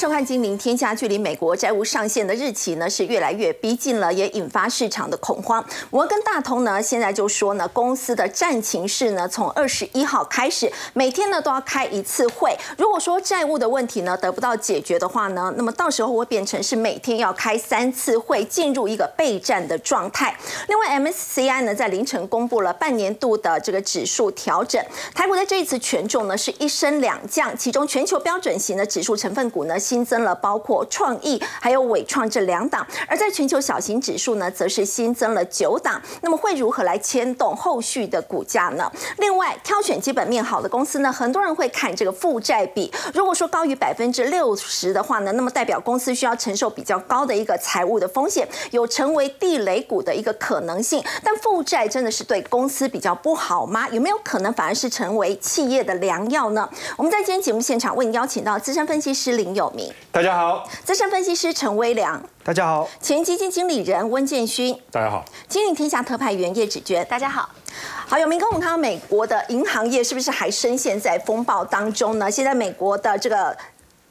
收看《金陵天下》，距离美国债务上限的日期呢是越来越逼近了，也引发市场的恐慌。摩根大通呢现在就说呢，公司的战情是呢，从二十一号开始，每天呢都要开一次会。如果说债务的问题呢得不到解决的话呢，那么到时候会变成是每天要开三次会，进入一个备战的状态。另外，MSCI 呢在凌晨公布了半年度的这个指数调整，台股在这一次权重呢是一升两降，其中全球标准型的指数成分股呢。新增了包括创意还有伟创这两档，而在全球小型指数呢，则是新增了九档。那么会如何来牵动后续的股价呢？另外，挑选基本面好的公司呢，很多人会看这个负债比。如果说高于百分之六十的话呢，那么代表公司需要承受比较高的一个财务的风险，有成为地雷股的一个可能性。但负债真的是对公司比较不好吗？有没有可能反而是成为企业的良药呢？我们在今天节目现场为您邀请到资深分析师林友。大家好，资深分析师陈威良，大家好，前基金经理人温建勋，大家好，金领天下特派员叶芷娟，大家好，好，有明哥，我们看到美国的银行业是不是还深陷在风暴当中呢？现在美国的这个。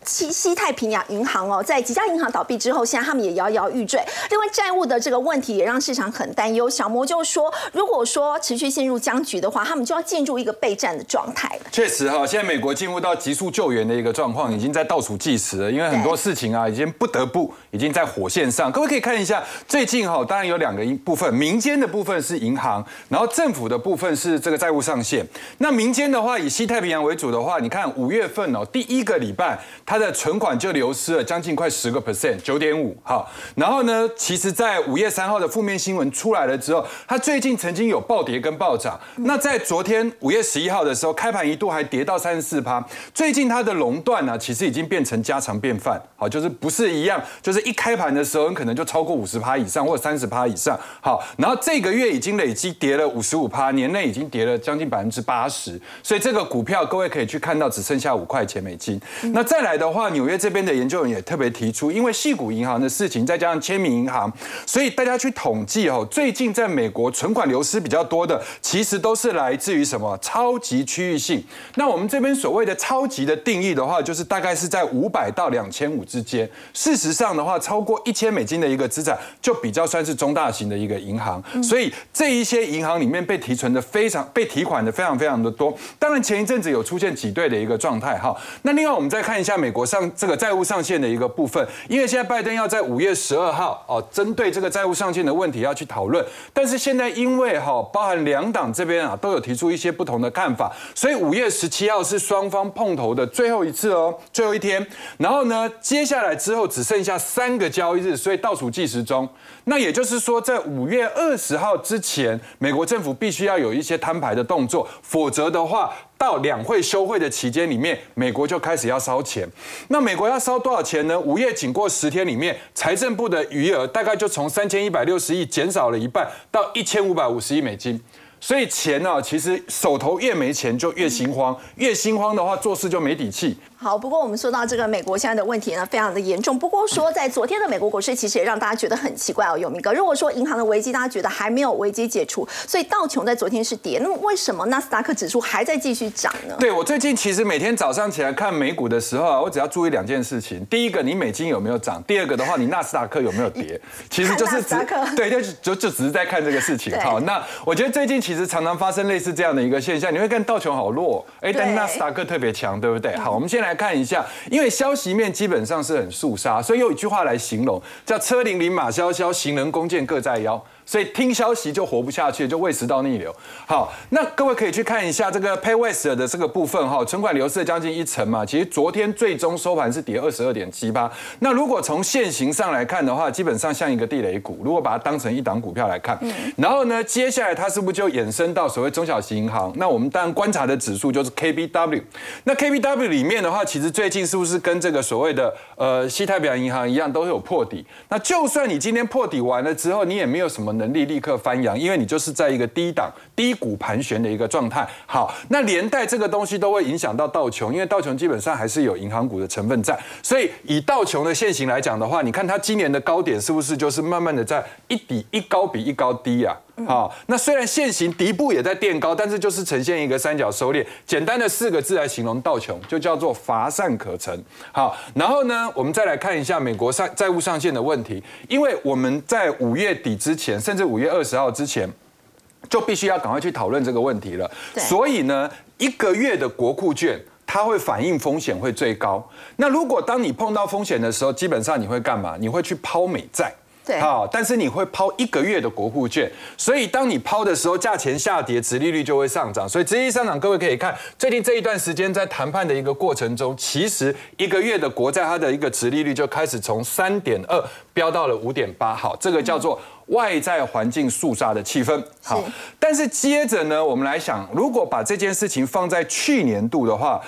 西西太平洋银行哦，在几家银行倒闭之后，现在他们也摇摇欲坠。另外，债务的这个问题也让市场很担忧。小摩就说，如果说持续陷入僵局的话，他们就要进入一个备战的状态了。确实哈，现在美国进入到急速救援的一个状况，已经在倒数计时了。因为很多事情啊，已经不得不已经在火线上。各位可以看一下，最近哈，当然有两个部分，民间的部分是银行，然后政府的部分是这个债务上限。那民间的话，以西太平洋为主的话，你看五月份哦，第一个礼拜。它的存款就流失了将近快十个 percent，九点五。好，然后呢，其实，在五月三号的负面新闻出来了之后，它最近曾经有暴跌跟暴涨。那在昨天五月十一号的时候，开盘一度还跌到三十四趴。最近它的垄断呢，其实已经变成家常便饭。好，就是不是一样，就是一开盘的时候，可能就超过五十趴以上，或者三十趴以上。好，然后这个月已经累积跌了五十五趴，年内已经跌了将近百分之八十。所以这个股票，各位可以去看到，只剩下五块钱美金。那再来。的话，纽约这边的研究员也特别提出，因为细谷银行的事情，再加上签名银行，所以大家去统计哦，最近在美国存款流失比较多的，其实都是来自于什么超级区域性。那我们这边所谓的超级的定义的话，就是大概是在五百到两千五之间。事实上的话，超过一千美金的一个资产，就比较算是中大型的一个银行。所以这一些银行里面被提存的非常被提款的非常非常的多。当然前一阵子有出现挤兑的一个状态哈。那另外我们再看一下美。美国上这个债务上限的一个部分，因为现在拜登要在五月十二号哦，针对这个债务上限的问题要去讨论。但是现在因为哈，包含两党这边啊都有提出一些不同的看法，所以五月十七号是双方碰头的最后一次哦，最后一天。然后呢，接下来之后只剩下三个交易日，所以倒数计时中。那也就是说，在五月二十号之前，美国政府必须要有一些摊牌的动作，否则的话。到两会休会的期间里面，美国就开始要烧钱。那美国要烧多少钱呢？五月仅过十天里面，财政部的余额大概就从三千一百六十亿减少了一半，到一千五百五十亿美金。所以钱呢，其实手头越没钱就越心慌，越心慌的话做事就没底气。好，不过我们说到这个美国现在的问题呢，非常的严重。不过说在昨天的美国股市，其实也让大家觉得很奇怪哦，永明哥。如果说银行的危机大家觉得还没有危机解除，所以道琼在昨天是跌，那么为什么纳斯达克指数还在继续涨呢？对我最近其实每天早上起来看美股的时候啊，我只要注意两件事情：第一个，你美金有没有涨；第二个的话，你纳斯达克有没有跌。其实就是只对，就就就只是在看这个事情。好，那我觉得最近其实常常发生类似这样的一个现象，你会看道琼好弱，哎，但纳斯达克特别强，对不对？好，我们先来来看一下。因为消息面基本上是很肃杀，所以用一句话来形容，叫车辚辚马萧萧，行人弓箭各在腰。所以听消息就活不下去，就胃食道逆流。好，那各位可以去看一下这个 PayWest 的这个部分哈，存款流失了将近一成嘛。其实昨天最终收盘是跌二十二点七八。那如果从现形上来看的话，基本上像一个地雷股。如果把它当成一档股票来看，然后呢，接下来它是不是就衍生到所谓中小型银行？那我们当然观察的指数就是 KBW。那 KBW 里面的话，其实最近是不是跟这个所谓的呃西太平洋银行一样，都有破底？那就算你今天破底完了之后，你也没有什么。能力立刻翻扬，因为你就是在一个低档、低谷盘旋的一个状态。好，那连带这个东西都会影响到道琼，因为道琼基本上还是有银行股的成分在。所以以道琼的现形来讲的话，你看它今年的高点是不是就是慢慢的在一底一高比一高低啊？好，那虽然现行底部也在垫高，但是就是呈现一个三角收敛。简单的四个字来形容道琼，就叫做乏善可陈。好，然后呢，我们再来看一下美国上债务上限的问题，因为我们在五月底之前，甚至五月二十号之前，就必须要赶快去讨论这个问题了。所以呢，一个月的国库券。它会反映风险会最高。那如果当你碰到风险的时候，基本上你会干嘛？你会去抛美债。对。好，但是你会抛一个月的国库券，所以当你抛的时候，价钱下跌，殖利率就会上涨。所以殖利率上涨，各位可以看最近这一段时间在谈判的一个过程中，其实一个月的国债它的一个殖利率就开始从三点二飙到了五点八。好，这个叫做外在环境肃杀的气氛。好，但是接着呢，我们来想，如果把这件事情放在去年度的话。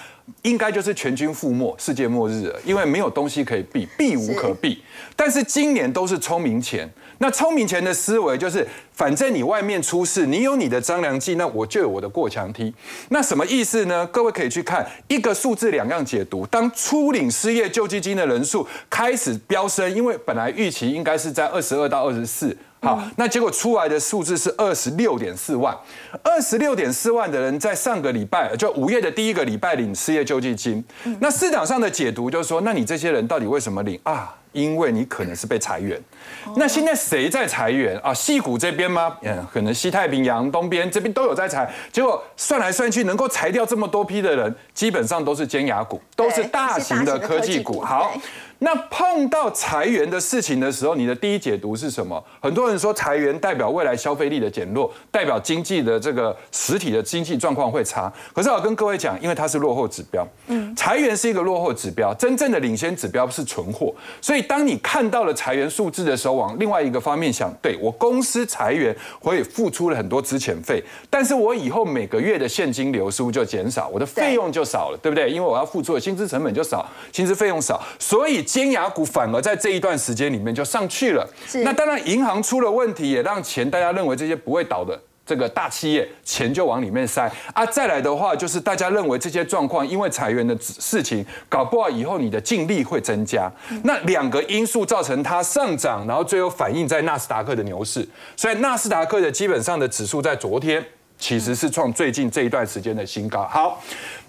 应该就是全军覆没、世界末日了，因为没有东西可以避，避无可避。但是今年都是聪明钱，那聪明钱的思维就是，反正你外面出事，你有你的张良计，那我就有我的过墙梯。那什么意思呢？各位可以去看一个数字两样解读。当初领失业救济金的人数开始飙升，因为本来预期应该是在二十二到二十四。好，那结果出来的数字是二十六点四万，二十六点四万的人在上个礼拜，就五月的第一个礼拜领失业救济金。那市场上的解读就是说，那你这些人到底为什么领啊？因为你可能是被裁员。那现在谁在裁员啊？西谷这边吗？嗯，可能西太平洋东边这边都有在裁。结果算来算去，能够裁掉这么多批的人，基本上都是尖牙股，都是大型的科技股。好。那碰到裁员的事情的时候，你的第一解读是什么？很多人说裁员代表未来消费力的减弱，代表经济的这个实体的经济状况会差。可是我跟各位讲，因为它是落后指标，嗯，裁员是一个落后指标，真正的领先指标是存货。所以当你看到了裁员数字的时候，往另外一个方面想，对我公司裁员，我也付出了很多资遣费，但是我以后每个月的现金流是不是就减少？我的费用就少了，对不对？因为我要付出的薪资成本就少，薪资费用少，所以。尖牙股反而在这一段时间里面就上去了。那当然，银行出了问题，也让钱大家认为这些不会倒的这个大企业钱就往里面塞啊。再来的话，就是大家认为这些状况，因为裁员的事情，搞不好以后你的净利会增加。那两个因素造成它上涨，然后最后反映在纳斯达克的牛市。所以纳斯达克的基本上的指数在昨天其实是创最近这一段时间的新高。好。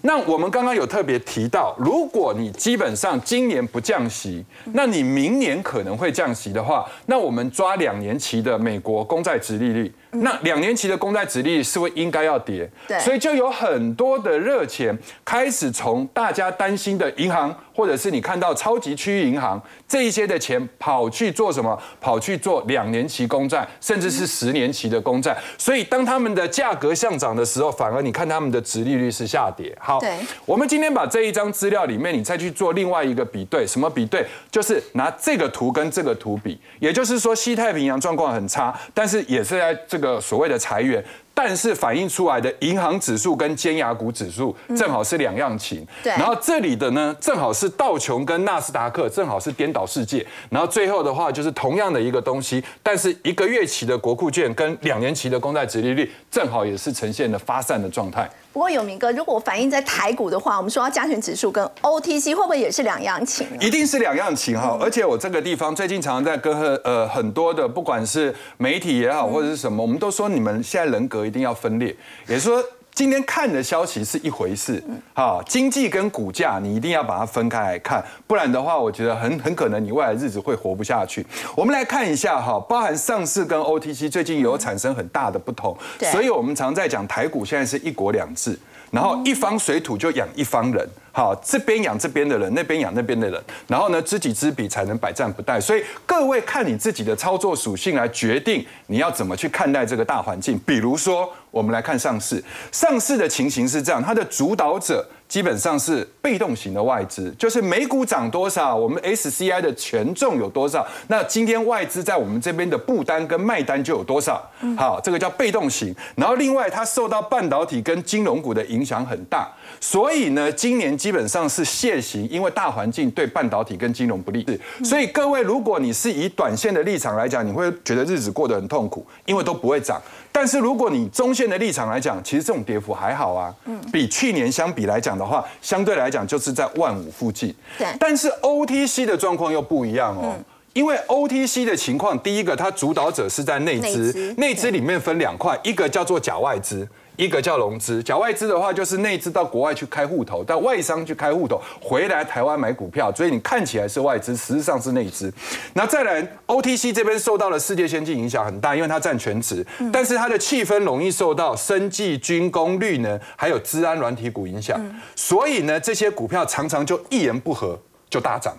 那我们刚刚有特别提到，如果你基本上今年不降息，那你明年可能会降息的话，那我们抓两年期的美国公债值利率。那两年期的公债殖利率是不是应该要跌？所以就有很多的热钱开始从大家担心的银行，或者是你看到超级区域银行这一些的钱跑去做什么？跑去做两年期公债，甚至是十年期的公债。所以当他们的价格上涨的时候，反而你看他们的殖利率是下跌。好，我们今天把这一张资料里面，你再去做另外一个比对，什么比对？就是拿这个图跟这个图比，也就是说西太平洋状况很差，但是也是在这。个所谓的裁员，但是反映出来的银行指数跟尖牙股指数正好是两样情。对，然后这里的呢，正好是道琼跟纳斯达克，正好是颠倒世界。然后最后的话就是同样的一个东西，但是一个月期的国库券跟两年期的公债殖利率，正好也是呈现了发散的状态。不过有明哥，如果反映在台股的话，我们说加权指数跟 OTC 会不会也是两样情？一定是两样情哈！而且我这个地方最近常常在跟呃很多的，不管是媒体也好或者是什么，我们都说你们现在人格一定要分裂，也说。今天看的消息是一回事，哈，经济跟股价你一定要把它分开来看，不然的话，我觉得很很可能你未来日子会活不下去。我们来看一下哈，包含上市跟 OTC 最近有产生很大的不同，所以我们常在讲台股现在是一国两制，然后一方水土就养一方人。好，这边养这边的人，那边养那边的人，然后呢，知己知彼才能百战不殆。所以各位看你自己的操作属性来决定你要怎么去看待这个大环境。比如说，我们来看上市，上市的情形是这样，它的主导者。基本上是被动型的外资，就是美股涨多少，我们 SCI 的权重有多少，那今天外资在我们这边的布单跟卖单就有多少。好，这个叫被动型。然后另外它受到半导体跟金融股的影响很大，所以呢，今年基本上是现行，因为大环境对半导体跟金融不利。所以各位，如果你是以短线的立场来讲，你会觉得日子过得很痛苦，因为都不会涨。但是如果你中线的立场来讲，其实这种跌幅还好啊，嗯，比去年相比来讲的话，相对来讲就是在万五附近。对。但是 OTC 的状况又不一样哦，因为 OTC 的情况，第一个它主导者是在内资，内资里面分两块，一个叫做假外资。一个叫融资，假外资的话就是内资到国外去开户头，到外商去开户头，回来台湾买股票，所以你看起来是外资，实际上是内资。那再来，OTC 这边受到了世界先进影响很大，因为它占全值，但是它的气氛容易受到生技、军工、绿能还有治安软体股影响，所以呢，这些股票常常就一言不合就大涨。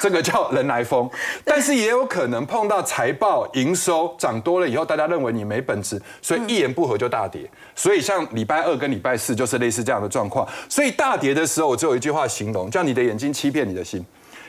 这个叫人来疯，但是也有可能碰到财报营收涨多了以后，大家认为你没本事，所以一言不合就大跌。所以像礼拜二跟礼拜四就是类似这样的状况。所以大跌的时候，我只有一句话形容，叫你的眼睛欺骗你的心。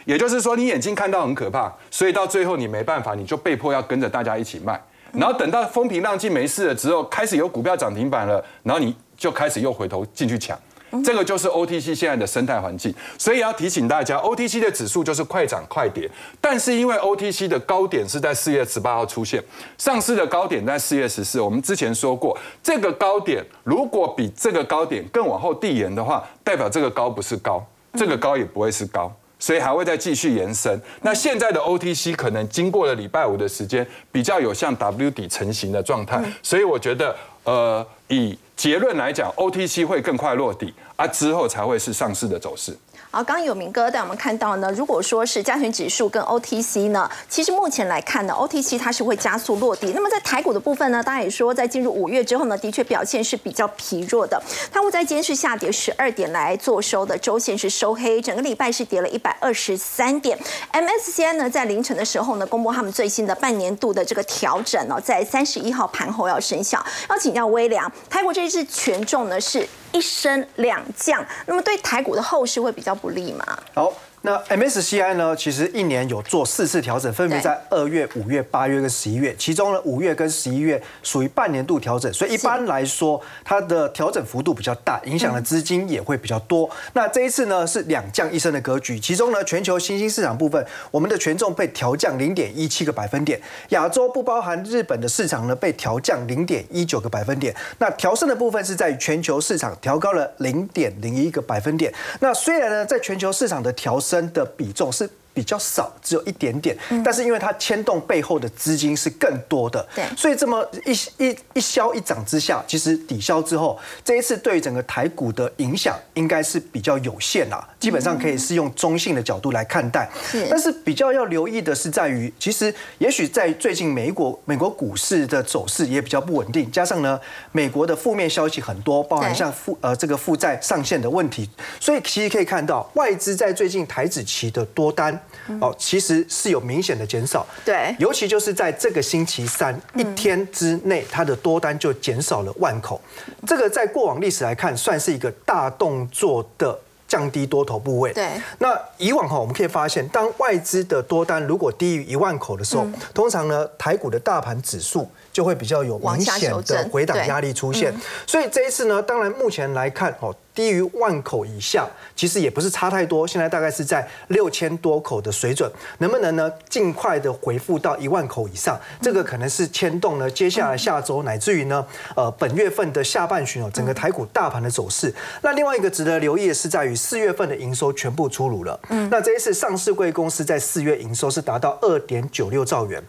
也就是说，你眼睛看到很可怕，所以到最后你没办法，你就被迫要跟着大家一起卖。然后等到风平浪静没事了之后，开始有股票涨停板了，然后你就开始又回头进去抢。这个就是 OTC 现在的生态环境，所以要提醒大家，OTC 的指数就是快涨快跌，但是因为 OTC 的高点是在四月十八号出现，上市的高点在四月十四，我们之前说过，这个高点如果比这个高点更往后递延的话，代表这个高不是高，这个高也不会是高，所以还会再继续延伸。那现在的 OTC 可能经过了礼拜五的时间，比较有像 W 底成型的状态，所以我觉得，呃，以结论来讲，OTC 会更快落地，啊，之后才会是上市的走势。好，刚刚有明哥带我们看到呢，如果说是加权指数跟 OTC 呢，其实目前来看呢，OTC 它是会加速落地。那么在台股的部分呢，大家也说在进入五月之后呢，的确表现是比较疲弱的。它会在今天是下跌十二点来做收的，周线是收黑，整个礼拜是跌了一百二十三点。MSCI 呢在凌晨的时候呢，公布他们最新的半年度的这个调整哦，在三十一号盘后要生效。要请教微良，台股这一次权重呢是一升两降，那么对台股的后市会比较。不利吗？好。那 MSCI 呢？其实一年有做四次调整，分别在二月、五月、八月跟十一月。其中呢，五月跟十一月属于半年度调整，所以一般来说，它的调整幅度比较大，影响的资金也会比较多。那这一次呢，是两降一升的格局。其中呢，全球新兴市场部分，我们的权重被调降零点一七个百分点；亚洲不包含日本的市场呢，被调降零点一九个百分点。那调升的部分是在全球市场调高了零点零一个百分点。那虽然呢，在全球市场的调。升的比重是。比较少，只有一点点，但是因为它牵动背后的资金是更多的，对，所以这么一一一消一涨之下，其实抵消之后，这一次对整个台股的影响应该是比较有限啦，基本上可以是用中性的角度来看待。但是比较要留意的是在于，其实也许在最近美国美国股市的走势也比较不稳定，加上呢美国的负面消息很多，包含像负呃这个负债上限的问题，所以其实可以看到外资在最近台子期的多单。哦，其实是有明显的减少，对，尤其就是在这个星期三一天之内，它的多单就减少了万口，这个在过往历史来看，算是一个大动作的降低多头部位。对，那以往哈，我们可以发现，当外资的多单如果低于一万口的时候，通常呢，台股的大盘指数就会比较有明显的回档压力出现。所以这一次呢，当然目前来看，哦。低于万口以下，其实也不是差太多。现在大概是在六千多口的水准，能不能呢尽快的回复到一万口以上？这个可能是牵动了接下来下周乃至于呢呃本月份的下半旬哦，整个台股大盘的走势。那另外一个值得留意的是，在于四月份的营收全部出炉了。嗯，那这一次上市贵公司在四月营收是达到二点九六兆元，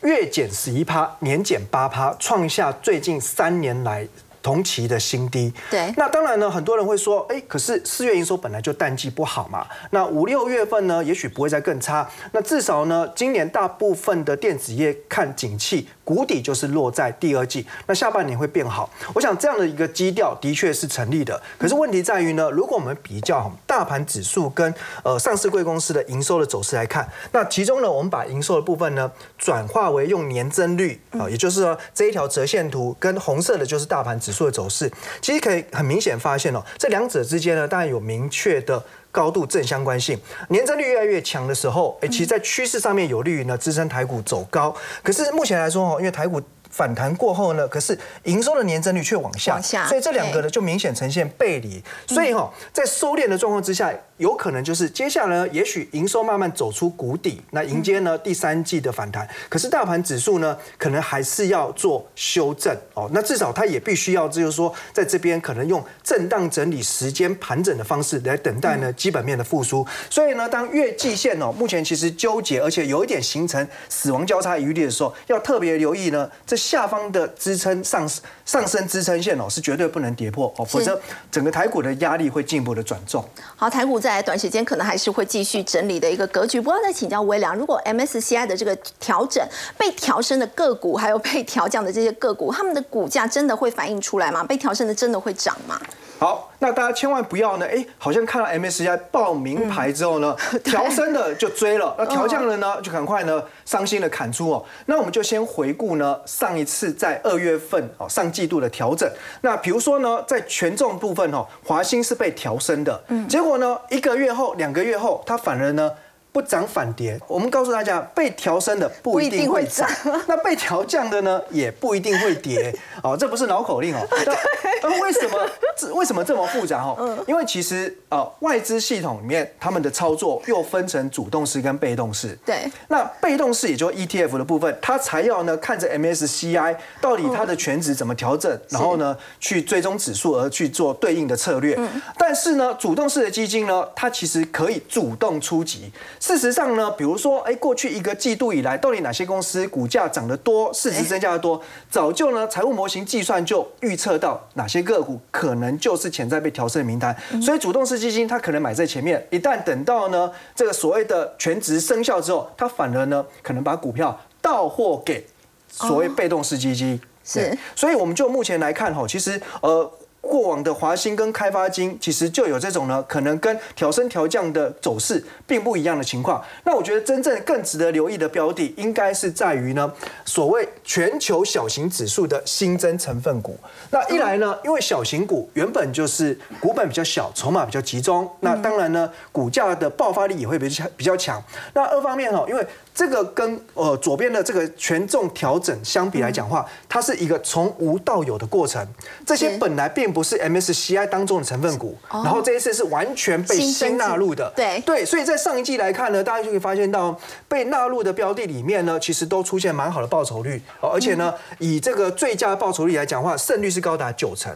月减十一趴，年减八趴，创下最近三年来。同期的新低，对，那当然呢，很多人会说，哎，可是四月营收本来就淡季不好嘛，那五六月份呢，也许不会再更差，那至少呢，今年大部分的电子业看景气。谷底就是落在第二季，那下半年会变好。我想这样的一个基调的确是成立的。可是问题在于呢，如果我们比较大盘指数跟呃上市贵公司的营收的走势来看，那其中呢，我们把营收的部分呢转化为用年增率啊，也就是说这一条折线图跟红色的就是大盘指数的走势，其实可以很明显发现哦，这两者之间呢，当然有明确的。高度正相关性，年增率越来越强的时候，哎，其实在趋势上面有利于呢支撑台股走高。可是目前来说哦，因为台股反弹过后呢，可是营收的年增率却往下，所以这两个呢就明显呈现背离。所以哈，在收敛的状况之下，有可能就是接下来也许营收慢慢走出谷底，那迎接呢第三季的反弹。可是大盘指数呢，可能还是要做修正哦。那至少它也必须要就是说，在这边可能用震荡整理时间盘整的方式来等待呢基本面的复苏。所以呢，当月季线哦目前其实纠结，而且有一点形成死亡交叉余地的时候，要特别留意呢这。下方的支撑上上升支撑线哦，是绝对不能跌破哦，否则整个台股的压力会进一步的转重。好，台股在短时间可能还是会继续整理的一个格局。不要再请教微良，如果 MSCI 的这个调整被调升的个股，还有被调降的这些个股，他们的股价真的会反映出来吗？被调升的真的会涨吗？好，那大家千万不要呢，哎，好像看到 MSCI 报名牌之后呢，调升的就追了，那调降了呢，就赶快呢伤心的砍出哦。那我们就先回顾呢上一次在二月份哦上季度的调整。那比如说呢，在权重部分哦，华兴是被调升的，嗯，结果呢一个月后、两个月后，它反而呢。不涨反跌，我们告诉大家，被调升的不一定会涨，那被调降的呢，也不一定会跌。哦，这不是绕口令哦。那为什么为什么这么复杂哦？因为其实呃，外资系统里面他们的操作又分成主动式跟被动式。对。那被动式也就 ETF 的部分，它才要呢看着 MSCI 到底它的全值怎么调整，然后呢去追踪指数而去做对应的策略。但是呢，主动式的基金呢，它其实可以主动出击。事实上呢，比如说，哎，过去一个季度以来，到底哪些公司股价涨得多，市值增加的多，早就呢，财务模型计算就预测到哪些个股可能就是潜在被调升的名单，所以主动式基金它可能买在前面，一旦等到呢这个所谓的全值生效之后，它反而呢可能把股票到货给所谓被动式基金，是，所以我们就目前来看哈，其实呃。过往的华兴跟开发金其实就有这种呢，可能跟调升调降的走势并不一样的情况。那我觉得真正更值得留意的标的，应该是在于呢，所谓全球小型指数的新增成分股。那一来呢，因为小型股原本就是股本比较小，筹码比较集中，那当然呢，股价的爆发力也会比较比较强。那二方面哈，因为这个跟呃左边的这个权重调整相比来讲话，它是一个从无到有的过程。这些本来并不是 MSCI 当中的成分股，然后这一次是完全被新纳入的。对对，所以在上一季来看呢，大家就可以发现到被纳入的标的里面呢，其实都出现蛮好的报酬率，而且呢，以这个最佳报酬率来讲话，胜率是高达九成。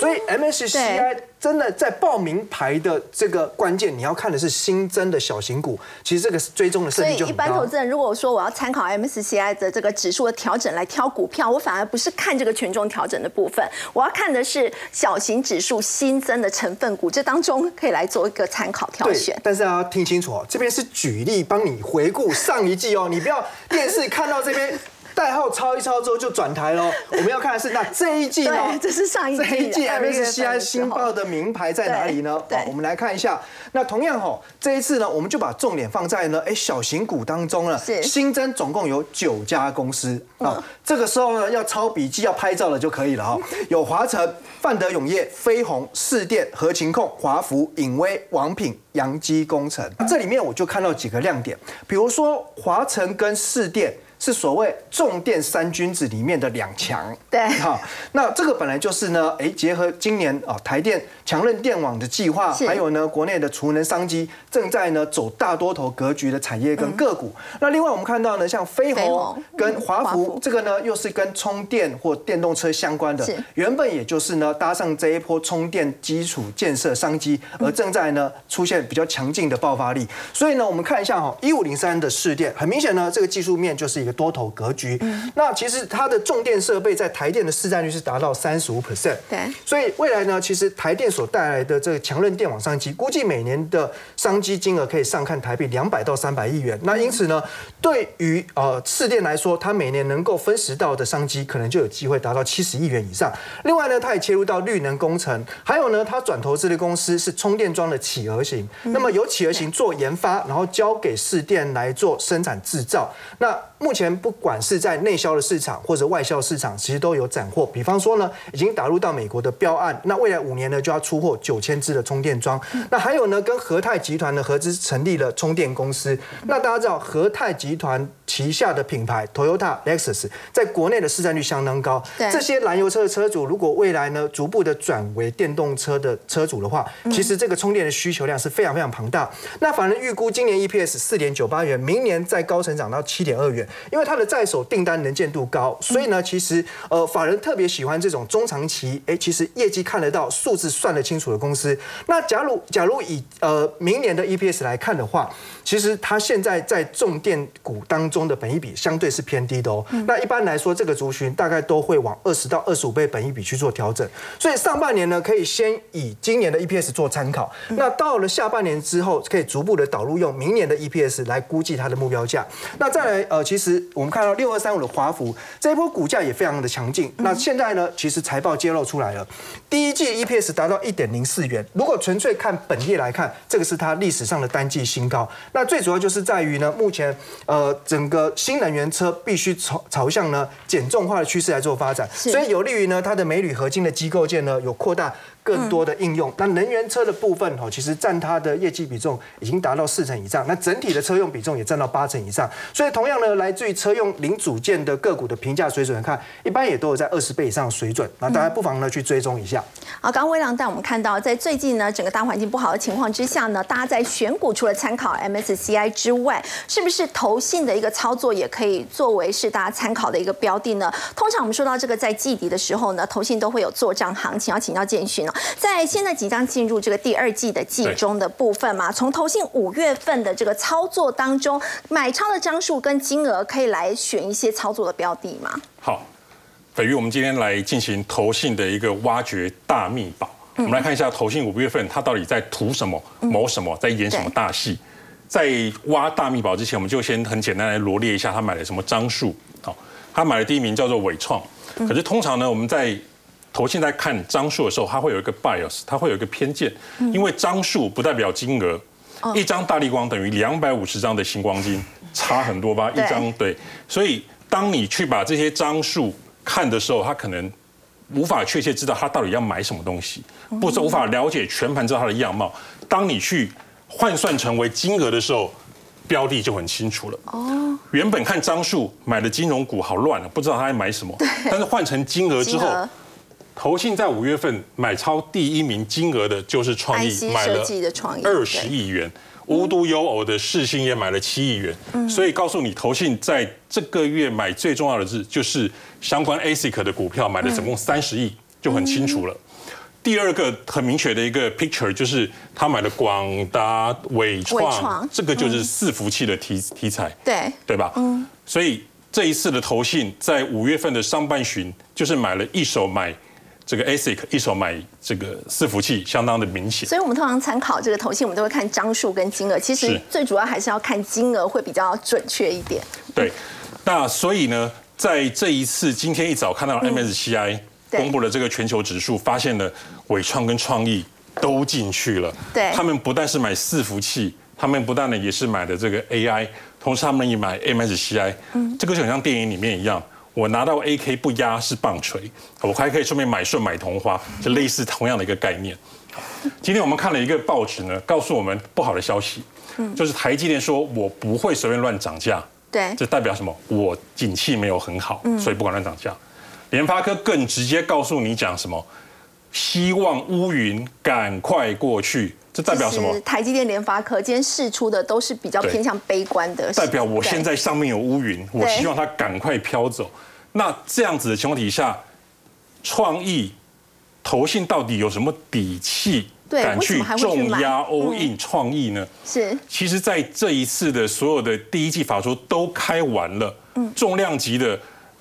所以 MSCI。真的在报名牌的这个关键，你要看的是新增的小型股，其实这个是追踪的胜率就很高。所以一般投资人如果说我要参考 MSCI 的这个指数的调整来挑股票，我反而不是看这个权重调整的部分，我要看的是小型指数新增的成分股，这当中可以来做一个参考挑选。但是要听清楚哦，这边是举例帮你回顾上一季哦，你不要电视看到这边。代号抄一抄之后就转台喽。我们要看的是那这一季呢？这是上一季。这一季 MSCI 新报的名牌在哪里呢？对，我们来看一下。那同样哈，这一次呢，我们就把重点放在呢，哎，小型股当中呢，新增总共有九家公司啊。这个时候呢，要抄笔记、要拍照了就可以了哈。有华晨、范德永业、飞鸿、市电、合勤控、华福、影威、王品、阳基工程。这里面我就看到几个亮点，比如说华晨跟市电。是所谓重电三君子里面的两强，对，哈，那这个本来就是呢，哎，结合今年啊台电强韧电网的计划，还有呢国内的储能商机正在呢走大多头格局的产业跟个股。那另外我们看到呢，像飞鸿跟华福，这个呢又是跟充电或电动车相关的，原本也就是呢搭上这一波充电基础建设商机，而正在呢出现比较强劲的爆发力。所以呢，我们看一下哈，一五零三的试电，很明显呢，这个技术面就是一。多头格局，那其实它的重电设备在台电的市占率是达到三十五 percent，对，所以未来呢，其实台电所带来的这个强韧电网商机，估计每年的商机金额可以上看台币两百到三百亿元。那因此呢，对于呃市电来说，它每年能够分食到的商机，可能就有机会达到七十亿元以上。另外呢，它也切入到绿能工程，还有呢，它转投资的公司是充电桩的企鹅型，那么由企鹅型做研发，然后交给市电来做生产制造。那目前不管是在内销的市场或者外销市场，其实都有斩获。比方说呢，已经打入到美国的标案，那未来五年呢就要出货九千支的充电桩。那还有呢，跟和泰集团呢合资成立了充电公司。那大家知道和泰集团。旗下的品牌 Toyota、Lexus 在国内的市占率相当高。这些燃油车的车主，如果未来呢逐步的转为电动车的车主的话，其实这个充电的需求量是非常非常庞大。那反而预估今年 EPS 四点九八元，明年再高成长到七点二元，因为它的在手订单能见度高，所以呢，其实呃法人特别喜欢这种中长期，哎，其实业绩看得到、数字算得清楚的公司。那假如假如以呃明年的 EPS 来看的话，其实它现在在重电股当中的本益比相对是偏低的哦。那一般来说，这个族群大概都会往二十到二十五倍本益比去做调整。所以上半年呢，可以先以今年的 EPS 做参考。那到了下半年之后，可以逐步的导入用明年的 EPS 来估计它的目标价。那再来呃，其实我们看到六二三五的华孚这一波股价也非常的强劲。那现在呢，其实财报揭露出来了，第一季 EPS 达到一点零四元。如果纯粹看本业来看，这个是它历史上的单季新高。那最主要就是在于呢，目前呃整个新能源车必须朝朝向呢减重化的趋势来做发展，所以有利于呢它的镁铝合金的机构件呢有扩大。更多的应用，那能源车的部分哦，其实占它的业绩比重已经达到四成以上，那整体的车用比重也占到八成以上，所以同样呢，来自于车用零组件的个股的评价水准看，一般也都有在二十倍以上的水准，那大家不妨呢去追踪一下。好，刚刚微亮带我们看到，在最近呢整个大环境不好的情况之下呢，大家在选股除了参考 MSCI 之外，是不是投信的一个操作也可以作为是大家参考的一个标的呢？通常我们说到这个在季底的时候呢，投信都会有做账行情，要请教建勋哦。在现在即将进入这个第二季的季中的部分嘛，从投信五月份的这个操作当中，买超的张数跟金额可以来选一些操作的标的吗？好，等于我们今天来进行投信的一个挖掘大秘宝。我们来看一下投信五月份它到底在图什么、谋什么、在演什么大戏。在挖大秘宝之前，我们就先很简单来罗列一下他买了什么张数。好，他买的第一名叫做伟创，可是通常呢，我们在投信在看张数的时候，它会有一个 bias，它会有一个偏见，因为张数不代表金额，一张大力光等于两百五十张的星光金，差很多吧？一张对，所以当你去把这些张数看的时候，它可能无法确切知道它到底要买什么东西，不是无法了解全盘知道它的样貌。当你去换算成为金额的时候，标的就很清楚了。哦，原本看张数买的金融股好乱啊，不知道他在买什么。但是换成金额之后。投信在五月份买超第一名金额的就是创意，买了二十亿元。无独有偶的世信也买了七亿元。所以告诉你，投信在这个月买最重要的是就是相关 ASIC 的股票，买了总共三十亿，就很清楚了。第二个很明确的一个 picture 就是他买了广达、伟创，这个就是伺服器的题题材，对对吧？嗯。所以这一次的投信在五月份的上半旬就是买了一手买。这个 ASIC 一手买这个伺服器相当的明显，所以我们通常参考这个头信，我们都会看张数跟金额。其实最主要还是要看金额会比较准确一点。对，那所以呢，在这一次今天一早看到 MSCI 公布了这个全球指数，发现了伟创跟创意都进去了。对，他们不但是买伺服器，他们不但呢也是买的这个 AI，同时他们也买 MSCI。嗯，这个就很像电影里面一样。我拿到 A K 不压是棒槌，我还可以顺便买顺买同花，就类似同样的一个概念。今天我们看了一个报纸呢，告诉我们不好的消息，就是台积电说我不会随便乱涨价，对，这代表什么？我景气没有很好，所以不管乱涨价。联发科更直接告诉你讲什么？希望乌云赶快过去。这代表什么？台积电、联发科今天试出的都是比较偏向悲观的。代表我现在上面有乌云，我希望它赶快飘走。那这样子的情况底下，创意投信到底有什么底气敢去重压 all in 创意呢？是，其实，在这一次的所有的第一季法说都开完了，嗯，重量级的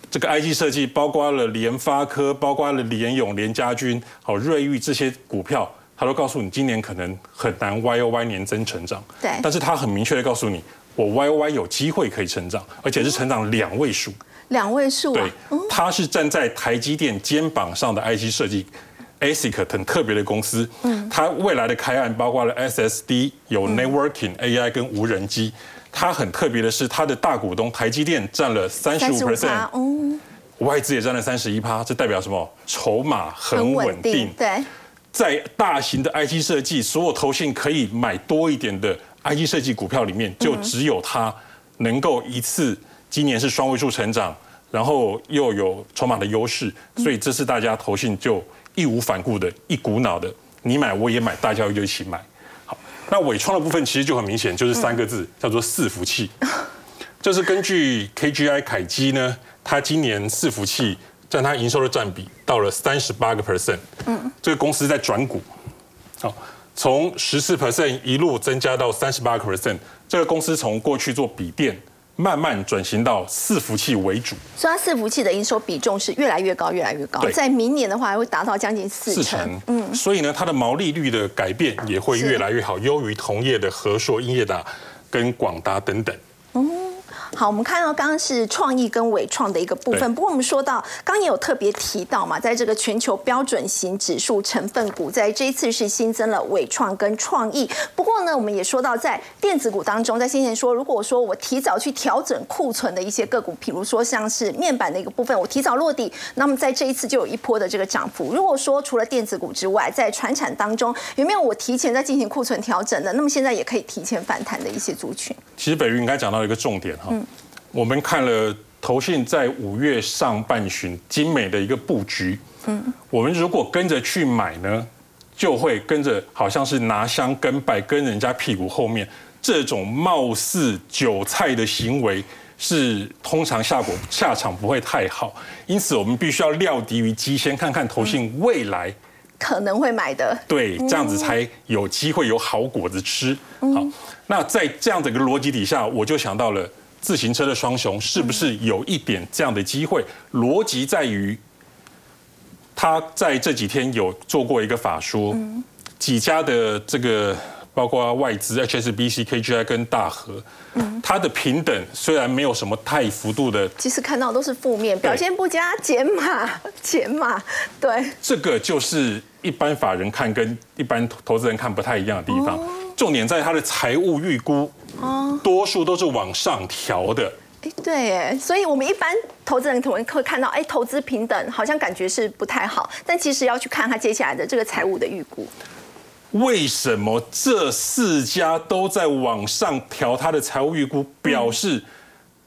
这个 IG 设计，包括了联发科，包括了联永、联家军、好瑞昱这些股票。他都告诉你，今年可能很难 Y O Y 年增成长。对。但是他很明确的告诉你，我 Y O Y 有机会可以成长，而且是成长两位数。两位数。对。他是站在台积电肩膀上的 IC 设计，ASIC 很特别的公司。嗯。它未来的开案包括了 SSD、有 Networking、AI 跟无人机。它很特别的是，它的大股东台积电占了三十五 percent，嗯，外资也占了三十一趴，这代表什么？筹码很稳定。对。在大型的 I T 设计，所有投信可以买多一点的 I T 设计股票里面，就只有它能够一次今年是双位数成长，然后又有筹码的优势，所以这次大家投信就义无反顾的一股脑的，你买我也买，大家就一起买。好，那伟创的部分其实就很明显，就是三个字，叫做伺服器。这是根据 KGI 凯基呢，它今年伺服器占它营收的占比到了三十八个 percent。嗯，这个公司在转股，好，从十四 percent 一路增加到三十八个 percent。这个公司从过去做笔电，慢慢转型到伺服器为主。所以它伺服器的营收比重是越来越高，越来越高。在明年的话，还会达到将近四成。嗯，所以呢，它的毛利率的改变也会越来越好，优于同业的和硕、英业达跟广达等等。好，我们看到刚刚是创意跟伟创的一个部分，不过我们说到刚也有特别提到嘛，在这个全球标准型指数成分股，在这一次是新增了伟创跟创意。不过呢，我们也说到在电子股当中，在先前说，如果说我提早去调整库存的一些个股，比如说像是面板的一个部分，我提早落地，那么在这一次就有一波的这个涨幅。如果说除了电子股之外，在船产当中有没有我提前在进行库存调整的？那么现在也可以提前反弹的一些族群。其实北云应该讲到一个重点哈。我们看了投信在五月上半旬精美的一个布局，嗯，我们如果跟着去买呢，就会跟着好像是拿香跟拜，跟人家屁股后面，这种貌似韭菜的行为，是通常下果下场不会太好。因此，我们必须要料敌于机，先看看投信未来可能会买的，对，这样子才有机会有好果子吃。好，那在这样的一个逻辑底下，我就想到了。自行车的双雄是不是有一点这样的机会？逻辑在于，他在这几天有做过一个法说，几家的这个包括外资 HSBC、KGI 跟大和，它的平等虽然没有什么太幅度的，其实看到都是负面，表现不佳，减码，减码，对，这个就是一般法人看跟一般投资人看不太一样的地方。重点在它的财务预估，哦，多数都是往上调的。哎，对，哎，所以我们一般投资人可能会看到，哎，投资平等好像感觉是不太好，但其实要去看他接下来的这个财务的预估。为什么这四家都在往上调它的财务预估？表示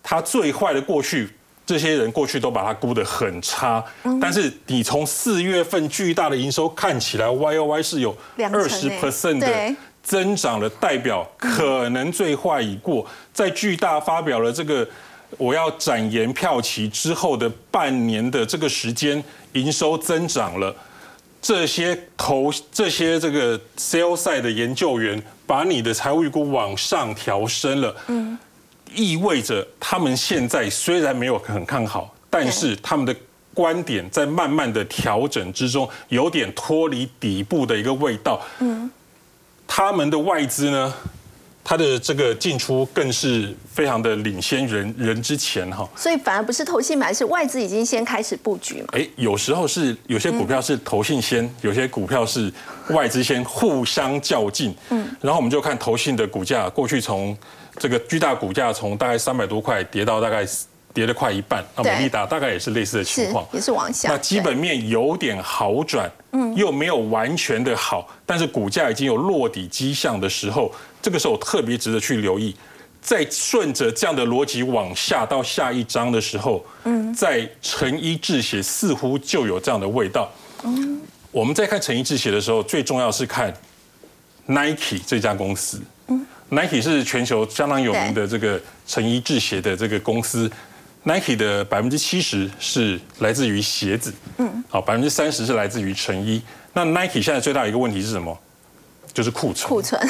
它最坏的过去，这些人过去都把它估得很差。但是你从四月份巨大的营收看起来，Y O Y 是有二十 percent 的。增长的代表可能最坏已过，在巨大发表了这个我要展延票期之后的半年的这个时间，营收增长了，这些投这些这个 sales side 的研究员把你的财务预估往上调升了，嗯，意味着他们现在虽然没有很看好，但是他们的观点在慢慢的调整之中，有点脱离底部的一个味道，嗯。他们的外资呢，它的这个进出更是非常的领先人人之前哈，所以反而不是投信买，是外资已经先开始布局嘛。哎，有时候是有些股票是投信先，有些股票是外资先，互相较劲。嗯，然后我们就看投信的股价，过去从这个巨大股价从大概三百多块跌到大概。跌了快一半，那美利达大概也是类似的情况，也是往下。那基本面有点好转，嗯，又没有完全的好，但是股价已经有落底迹象的时候，这个时候特别值得去留意。在顺着这样的逻辑往下到下一章的时候，嗯，在成衣制鞋似乎就有这样的味道。嗯，我们在看成衣制鞋的时候，最重要是看 Nike 这家公司。嗯，Nike 是全球相当有名的这个成衣制鞋的这个公司。Nike 的百分之七十是来自于鞋子，嗯，好，百分之三十是来自于成衣。那 Nike 现在最大的一个问题是什么？就是库存。库存。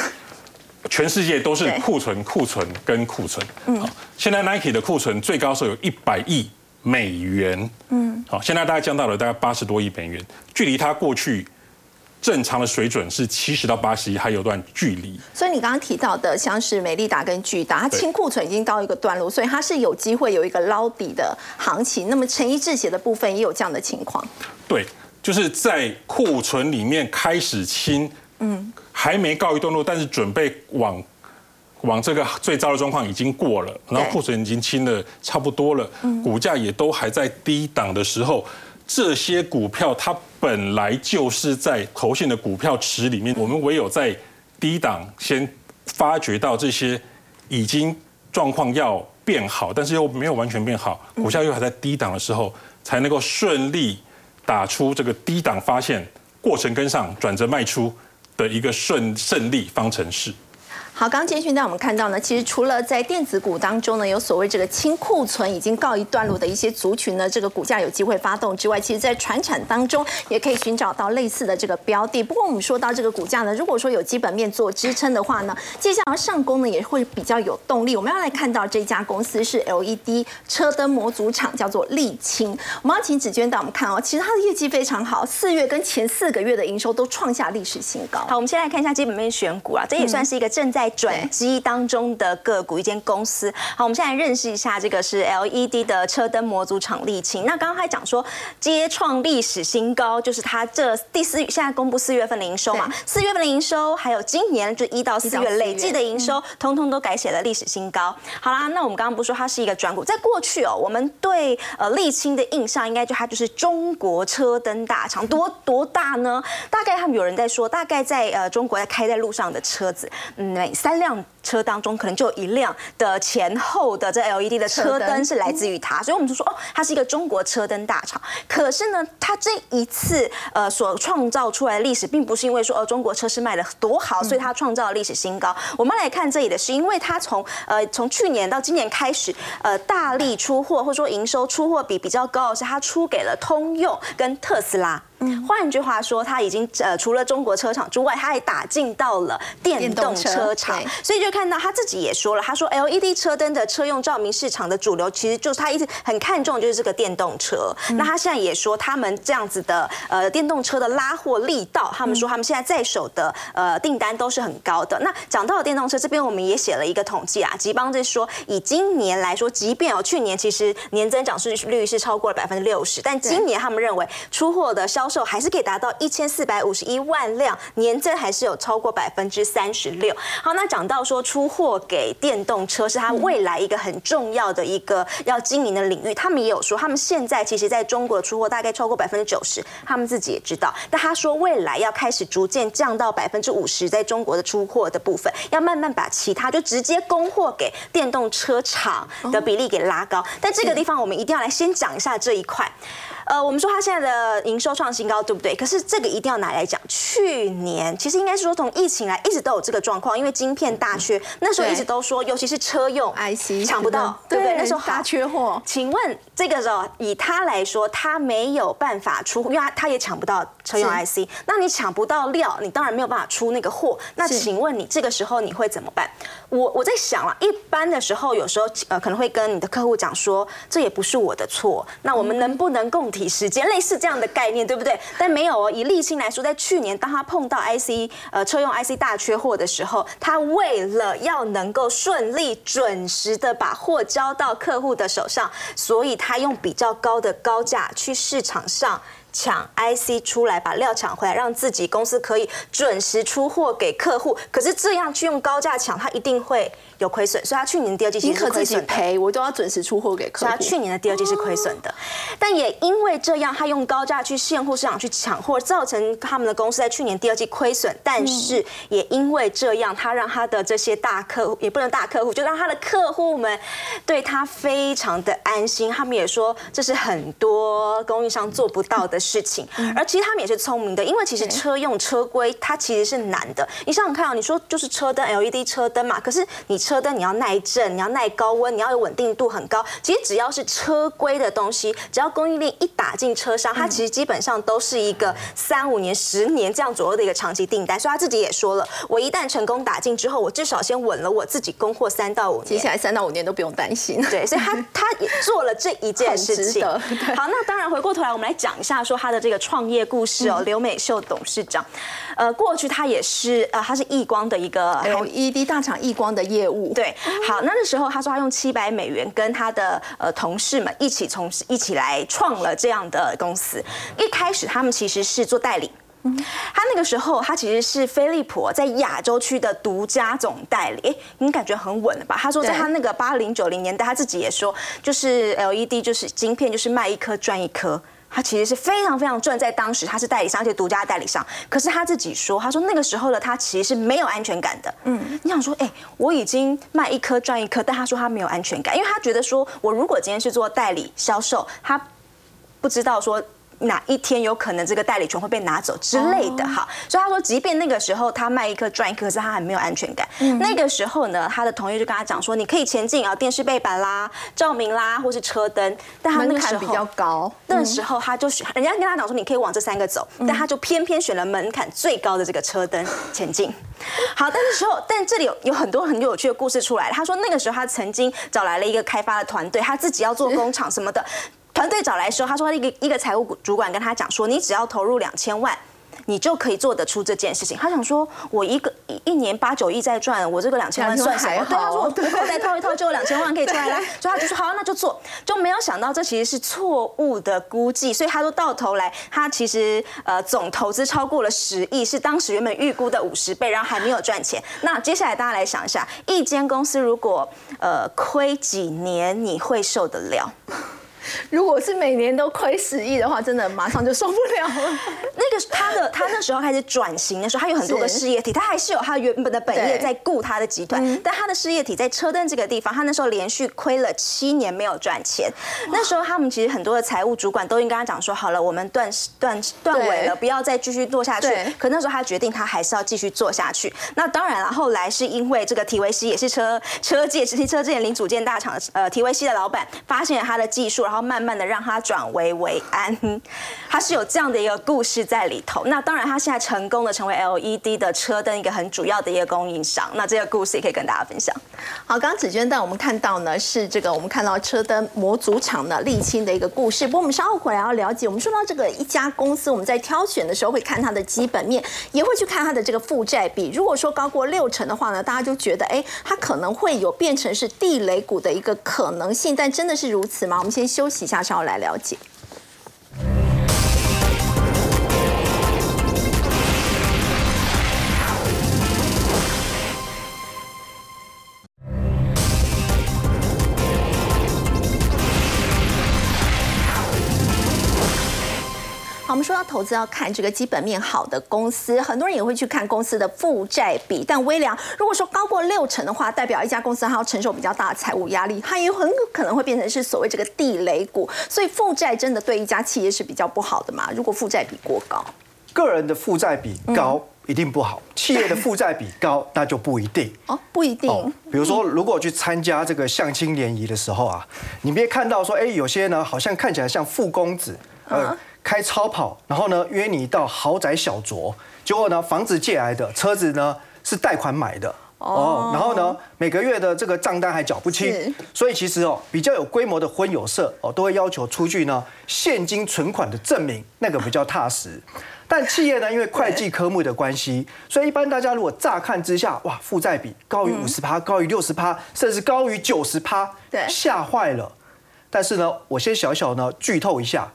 全世界都是库存、库存跟库存。嗯。好，现在 Nike 的库存最高时候有一百亿美元。嗯。好，现在大概降到了大概八十多亿美元，距离它过去。正常的水准是七十到八十一，还有段距离。所以你刚刚提到的，像是美利达跟巨达，它清库存已经到一个段落，所以它是有机会有一个捞底的行情。那么成衣制鞋的部分也有这样的情况。对，就是在库存里面开始清，嗯，还没告一段落，但是准备往往这个最糟的状况已经过了，然后库存已经清的差不多了，股价也都还在低档的时候。这些股票它本来就是在投信的股票池里面，我们唯有在低档先发掘到这些已经状况要。变好，但是又没有完全变好，股价又还在低档的时候，才能够顺利打出这个低档发现过程跟上转折卖出的一个顺胜利方程式。好，刚刚简讯带我们看到呢，其实除了在电子股当中呢，有所谓这个清库存已经告一段落的一些族群呢，这个股价有机会发动之外，其实在船产当中也可以寻找到类似的这个标的。不过我们说到这个股价呢，如果说有基本面做支撑的话呢，接下来上攻呢也会比较有动力。我们要来看到这家公司是 LED 车灯模组厂，叫做沥青。我们要请紫娟带我们看哦，其实它的业绩非常好，四月跟前四个月的营收都创下历史新高。好，我们先来看一下基本面选股啊，这也算是一个正在转机当中的个股，一间公司。好，我们现在认识一下，这个是 LED 的车灯模组厂沥青。那刚刚还讲说，接创历史新高，就是它这第四现在公布四月份的营收嘛，四月份的营收，还有今年就一到四月累计的营收，通通都改写了历史新高。好啦，那我们刚刚不是说它是一个转股，在过去哦，我们对呃沥青的印象，应该就它就是中国车灯大厂，多多大呢？大概他们有人在说，大概在呃中国在开在路上的车子，嗯，每三辆。车当中可能就有一辆的前后的这 LED 的车灯是来自于它，所以我们就说哦，它是一个中国车灯大厂。可是呢，它这一次呃所创造出来的历史，并不是因为说哦中国车是卖的多好，所以它创造了历史新高。我们来看这里的是，因为它从呃从去年到今年开始呃大力出货，或者说营收出货比比较高的是它出给了通用跟特斯拉。换句话说，它已经呃除了中国车厂之外，它还打进到了电动车厂，所以就看到他自己也说了，他说 LED 车灯的车用照明市场的主流，其实就是他一直很看重就是这个电动车。那他现在也说，他们这样子的呃电动车的拉货力道，他们说他们现在在手的呃订单都是很高的。那讲到了电动车这边，我们也写了一个统计啊，吉邦是说，以今年来说，即便哦去年其实年增长是率是超过了百分之六十，但今年他们认为出货的销售还是可以达到一千四百五十一万辆，年增还是有超过百分之三十六。好，那讲到说出货给电动车是它未来一个很重要的一个要经营的领域，他们也有说，他们现在其实在中国的出货大概超过百分之九十，他们自己也知道。但他说未来要开始逐渐降到百分之五十，在中国的出货的部分，要慢慢把其他就直接供货给电动车厂的比例给拉高。但这个地方我们一定要来先讲一下这一块。呃，我们说它现在的营收创新高，对不对？可是这个一定要拿来讲，去年其实应该是说从疫情来一直都有这个状况，因为晶片大缺，那时候一直都说，尤其是车用 IC 抢不到，对不对？那时候大缺货。请问这个时候以他来说，他没有办法出，因为他他也抢不到车用 IC，那你抢不到料，你当然没有办法出那个货。那请问你这个时候你会怎么办？我我在想了，一般的时候有时候呃可能会跟你的客户讲说，这也不是我的错，那我们能不能共体时间，类似这样的概念，对不对？但没有哦。以立青来说，在去年当他碰到 IC 呃车用 IC 大缺货的时候，他为了要能够顺利准时的把货交到客户的手上，所以他用比较高的高价去市场上。抢 IC 出来，把料抢回来，让自己公司可以准时出货给客户。可是这样去用高价抢，他一定会有亏损。所以他去年第二季其实亏损赔，我都要准时出货给客户。所以他去年的第二季是亏损的，但也因为这样，他用高价去现货市场去抢货，造成他们的公司在去年第二季亏损。但是也因为这样，他让他的这些大客户，也不能大客户，就让他的客户们对他非常的安心。他们也说，这是很多供应商做不到的。事情，而其实他们也是聪明的，因为其实车用车规它其实是难的。你想想看啊，你说就是车灯 LED 车灯嘛，可是你车灯你要耐震，你要耐高温，你要有稳定度很高。其实只要是车规的东西，只要供应链一打进车上，它其实基本上都是一个三五年、十年这样左右的一个长期订单。所以他自己也说了，我一旦成功打进之后，我至少先稳了我自己供货三到五年，接下来三到五年都不用担心。对，所以他他也做了这一件事情。好，那当然回过头来，我们来讲一下。说他的这个创业故事哦，刘美秀董事长，呃，过去他也是呃，他是易光的一个 LED 大厂易光的业务。对，好，那个时候他说他用七百美元跟他的呃同事们一起从一起来创了这样的公司。一开始他们其实是做代理，他那个时候他其实是飞利浦在亚洲区的独家总代理。哎，你感觉很稳了吧？他说在他那个八零九零年代，他自己也说，就是 LED 就是晶片，就是卖一颗赚一颗。他其实是非常非常赚，在当时他是代理商，而且独家代理商。可是他自己说，他说那个时候的他其实是没有安全感的。嗯，你想说，哎，我已经卖一颗赚一颗，但他说他没有安全感，因为他觉得说我如果今天是做代理销售，他不知道说。哪一天有可能这个代理权会被拿走之类的哈，所以他说，即便那个时候他卖一颗赚一颗，可是他很没有安全感。那个时候呢，他的同业就跟他讲说，你可以前进啊，电视背板啦、照明啦，或是车灯。但他那个时候比较高，那时候他就选，人家跟他讲说，你可以往这三个走，但他就偏偏选了门槛最高的这个车灯前进。好，但是时候，但这里有有很多很有趣的故事出来。他说那个时候他曾经找来了一个开发的团队，他自己要做工厂什么的。团队找来说，他说一个一个财务主管跟他讲说，你只要投入两千万，你就可以做得出这件事情。他想说，我一个一一年八九亿在赚，我这个两千万算什么？对，他说我口袋掏一掏就有两千万可以出来了，所以他就说好，那就做。就没有想到这其实是错误的估计，所以他说到头来，他其实呃总投资超过了十亿，是当时原本预估的五十倍，然后还没有赚钱。那接下来大家来想一下，一间公司如果呃亏几年，你会受得了？如果是每年都亏十亿的话，真的马上就受不了了。那个他的他那时候开始转型的时候，他有很多个事业体，他还是有他原本的本业在雇他的集团，但他的事业体在车灯这个地方，他那时候连续亏了七年没有赚钱。那时候他们其实很多的财务主管都应跟他讲说，好了，我们断断断尾了，不要再继续做下去。可那时候他决定他还是要继续做下去。那当然了，后来是因为这个提维西也是车车界汽车之前零组件大厂的呃提维西的老板，发现了他的技术。然后慢慢的让他转危为安，他是有这样的一个故事在里头。那当然，他现在成功的成为 LED 的车灯一个很主要的一个供应商。那这个故事也可以跟大家分享。好，刚刚紫娟带我们看到呢，是这个我们看到车灯模组厂的沥青的一个故事。不过我们稍后回来要了解，我们说到这个一家公司，我们在挑选的时候会看它的基本面，也会去看它的这个负债比。如果说高过六成的话呢，大家就觉得哎，它可能会有变成是地雷股的一个可能性。但真的是如此吗？我们先休休息一下，稍后来了解。我们说到投资要看这个基本面好的公司，很多人也会去看公司的负债比。但微良如果说高过六成的话，代表一家公司它要承受比较大的财务压力，它也很可能会变成是所谓这个地雷股。所以负债真的对一家企业是比较不好的嘛？如果负债比过高，个人的负债比高一定不好，企业的负债比高那就不一定哦，不一定。比如说，如果去参加这个相亲联谊的时候啊，你别看到说，哎，有些呢好像看起来像富公子，呃。开超跑，然后呢约你到豪宅小酌，结果呢房子借来的，车子呢是贷款买的哦，然后呢每个月的这个账单还缴不清，所以其实哦比较有规模的婚友社哦都会要求出具呢现金存款的证明，那个比较踏实。但企业呢因为会计科目的关系，所以一般大家如果乍看之下哇负债比高于五十趴，高于六十趴，甚至高于九十趴，对，吓坏了。但是呢我先小小呢剧透一下。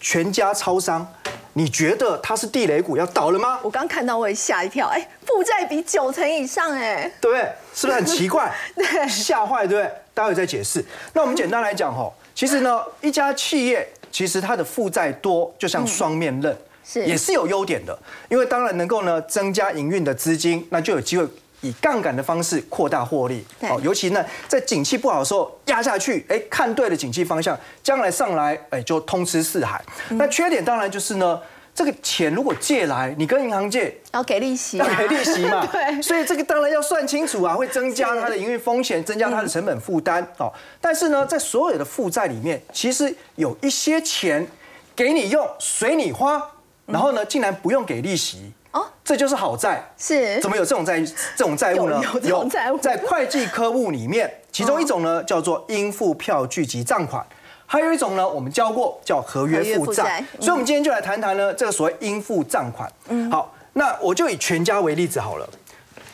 全家超商，你觉得它是地雷股要倒了吗？我刚看到我也吓一跳，哎，负债比九成以上，哎，对不对？是不是很奇怪？对，吓坏，对不对？待会再解释。那我们简单来讲哈，其实呢，一家企业其实它的负债多，就像双面刃，是也是有优点的，因为当然能够呢增加营运的资金，那就有机会。以杠杆的方式扩大获利，哦，尤其呢，在景气不好的时候压下去，哎，看对了景气方向，将来上来，哎，就通吃四海。那缺点当然就是呢，这个钱如果借来，你跟银行借，要给利息，要给利息嘛，对，所以这个当然要算清楚啊，会增加它的营运风险，增加它的成本负担，哦。但是呢，在所有的负债里面，其实有一些钱给你用，随你花，然后呢，竟然不用给利息。哦，这就是好债，是怎么有这种债这种债务呢？有债务在会计科目里面，其中一种呢叫做应付票据及账款，还有一种呢我们教过叫合约负债。所以，我们今天就来谈谈呢这个所谓应付账款。嗯，好，那我就以全家为例子好了。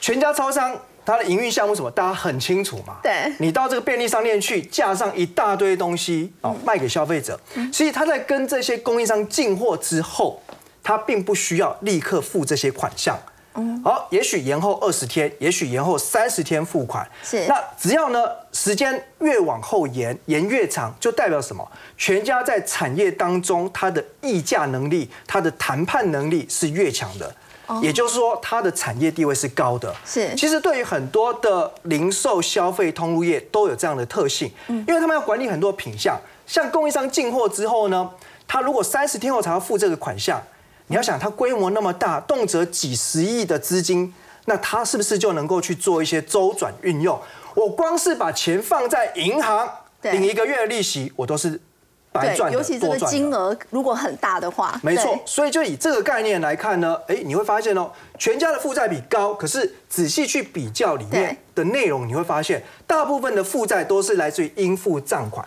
全家超商它的营运项目什么，大家很清楚嘛？对，你到这个便利商店去，架上一大堆东西哦，卖给消费者。所以他在跟这些供应商进货之后。他并不需要立刻付这些款项，嗯，好，也许延后二十天，也许延后三十天付款。是，那只要呢时间越往后延，延越长，就代表什么？全家在产业当中，它的议价能力、它的谈判能力是越强的。也就是说，它的产业地位是高的。是，其实对于很多的零售消费通路业都有这样的特性，因为他们要管理很多品项。像供应商进货之后呢，他如果三十天后才要付这个款项，你要想它规模那么大，动辄几十亿的资金，那它是不是就能够去做一些周转运用？我光是把钱放在银行，领一个月的利息，我都是。对，尤其这个金额如果很大的话，没错。所以就以这个概念来看呢，哎，你会发现哦，全家的负债比高，可是仔细去比较里面的内容，你会发现大部分的负债都是来自于应付账款，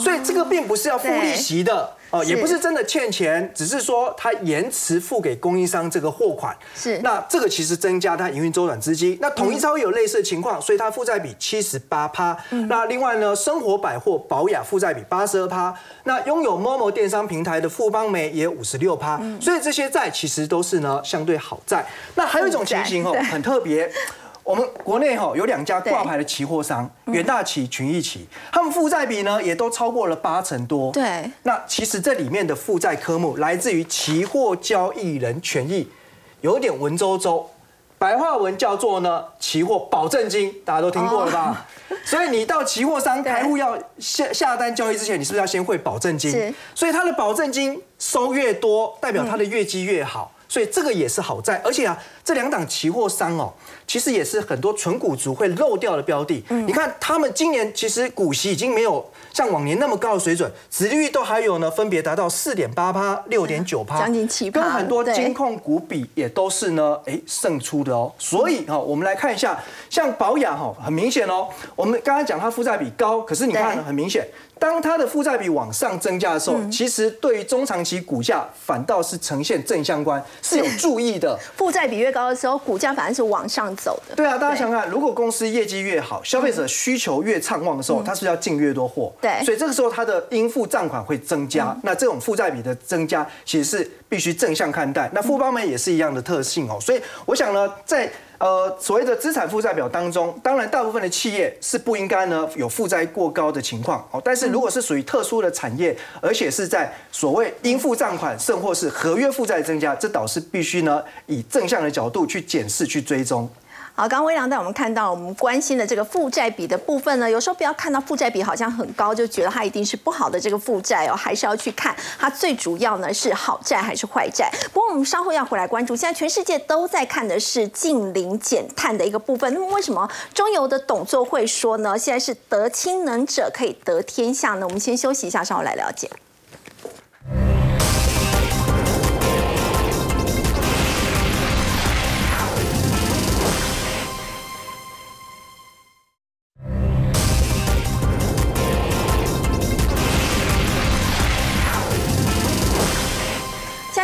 所以这个并不是要付利息的。哦，也不是真的欠钱，只是说他延迟付给供应商这个货款。是，那这个其实增加他营运周转资金。那统一超有类似的情况，所以它负债比七十八趴。那另外呢，生活百货保雅负债比八十二趴。那拥有 Momo 电商平台的富邦美也五十六趴。所以这些债其实都是呢相对好债。那还有一种情形哦，很特别。我们国内哈有两家挂牌的期货商，远大期、群益期，他们负债比呢也都超过了八成多。对，那其实这里面的负债科目来自于期货交易人权益，有点文绉绉，白话文叫做呢期货保证金，大家都听过了吧？所以你到期货商开户要下下单交易之前，你是不是要先汇保证金？所以他的保证金收越多，代表他的业绩越好。所以这个也是好在，而且啊，这两档期货商哦，其实也是很多纯股族会漏掉的标的。你看他们今年其实股息已经没有像往年那么高的水准，殖利率都还有呢，分别达到四点八趴、六点九趴，将近七趴，跟很多金控股比也都是呢，哎，胜出的哦。所以哈，我们来看一下，像保养哈，很明显哦，我们刚刚讲它负债比高，可是你看很明显。当它的负债比往上增加的时候，其实对于中长期股价反倒是呈现正相关，是有注意的。负债比越高的时候，股价反而是往上走的。对啊，大家想想，如果公司业绩越好，消费者需求越畅旺的时候，它是要进越多货。对，所以这个时候它的应付账款会增加。那这种负债比的增加，其实是必须正向看待。那富邦美也是一样的特性哦。所以我想呢，在呃，所谓的资产负债表当中，当然大部分的企业是不应该呢有负债过高的情况哦。但是如果是属于特殊的产业，而且是在所谓应付账款甚或是合约负债增加，这倒是必须呢以正向的角度去检视去追踪。好，刚刚微良带我们看到，我们关心的这个负债比的部分呢，有时候不要看到负债比好像很高，就觉得它一定是不好的这个负债哦，还是要去看它最主要呢是好债还是坏债。不过我们稍后要回来关注，现在全世界都在看的是近零减碳的一个部分。那么为什么中油的董座会说呢？现在是得氢能者可以得天下呢？我们先休息一下，稍后来了解。